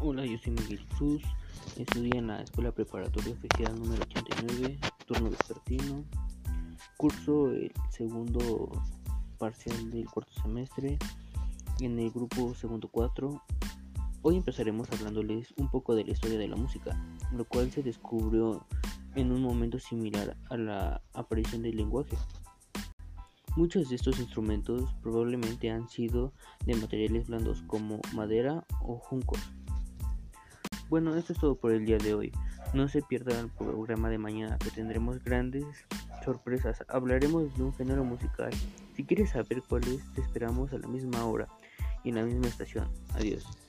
Hola, yo soy Miguel Jesús, estudio en la Escuela Preparatoria Oficial número 89, turno vespertino, curso el segundo parcial del cuarto semestre en el grupo segundo 4. Hoy empezaremos hablándoles un poco de la historia de la música, lo cual se descubrió en un momento similar a la aparición del lenguaje. Muchos de estos instrumentos probablemente han sido de materiales blandos como madera o juncos. Bueno, esto es todo por el día de hoy. No se pierdan el programa de mañana que tendremos grandes sorpresas. Hablaremos de un género musical. Si quieres saber cuál es, te esperamos a la misma hora y en la misma estación. Adiós.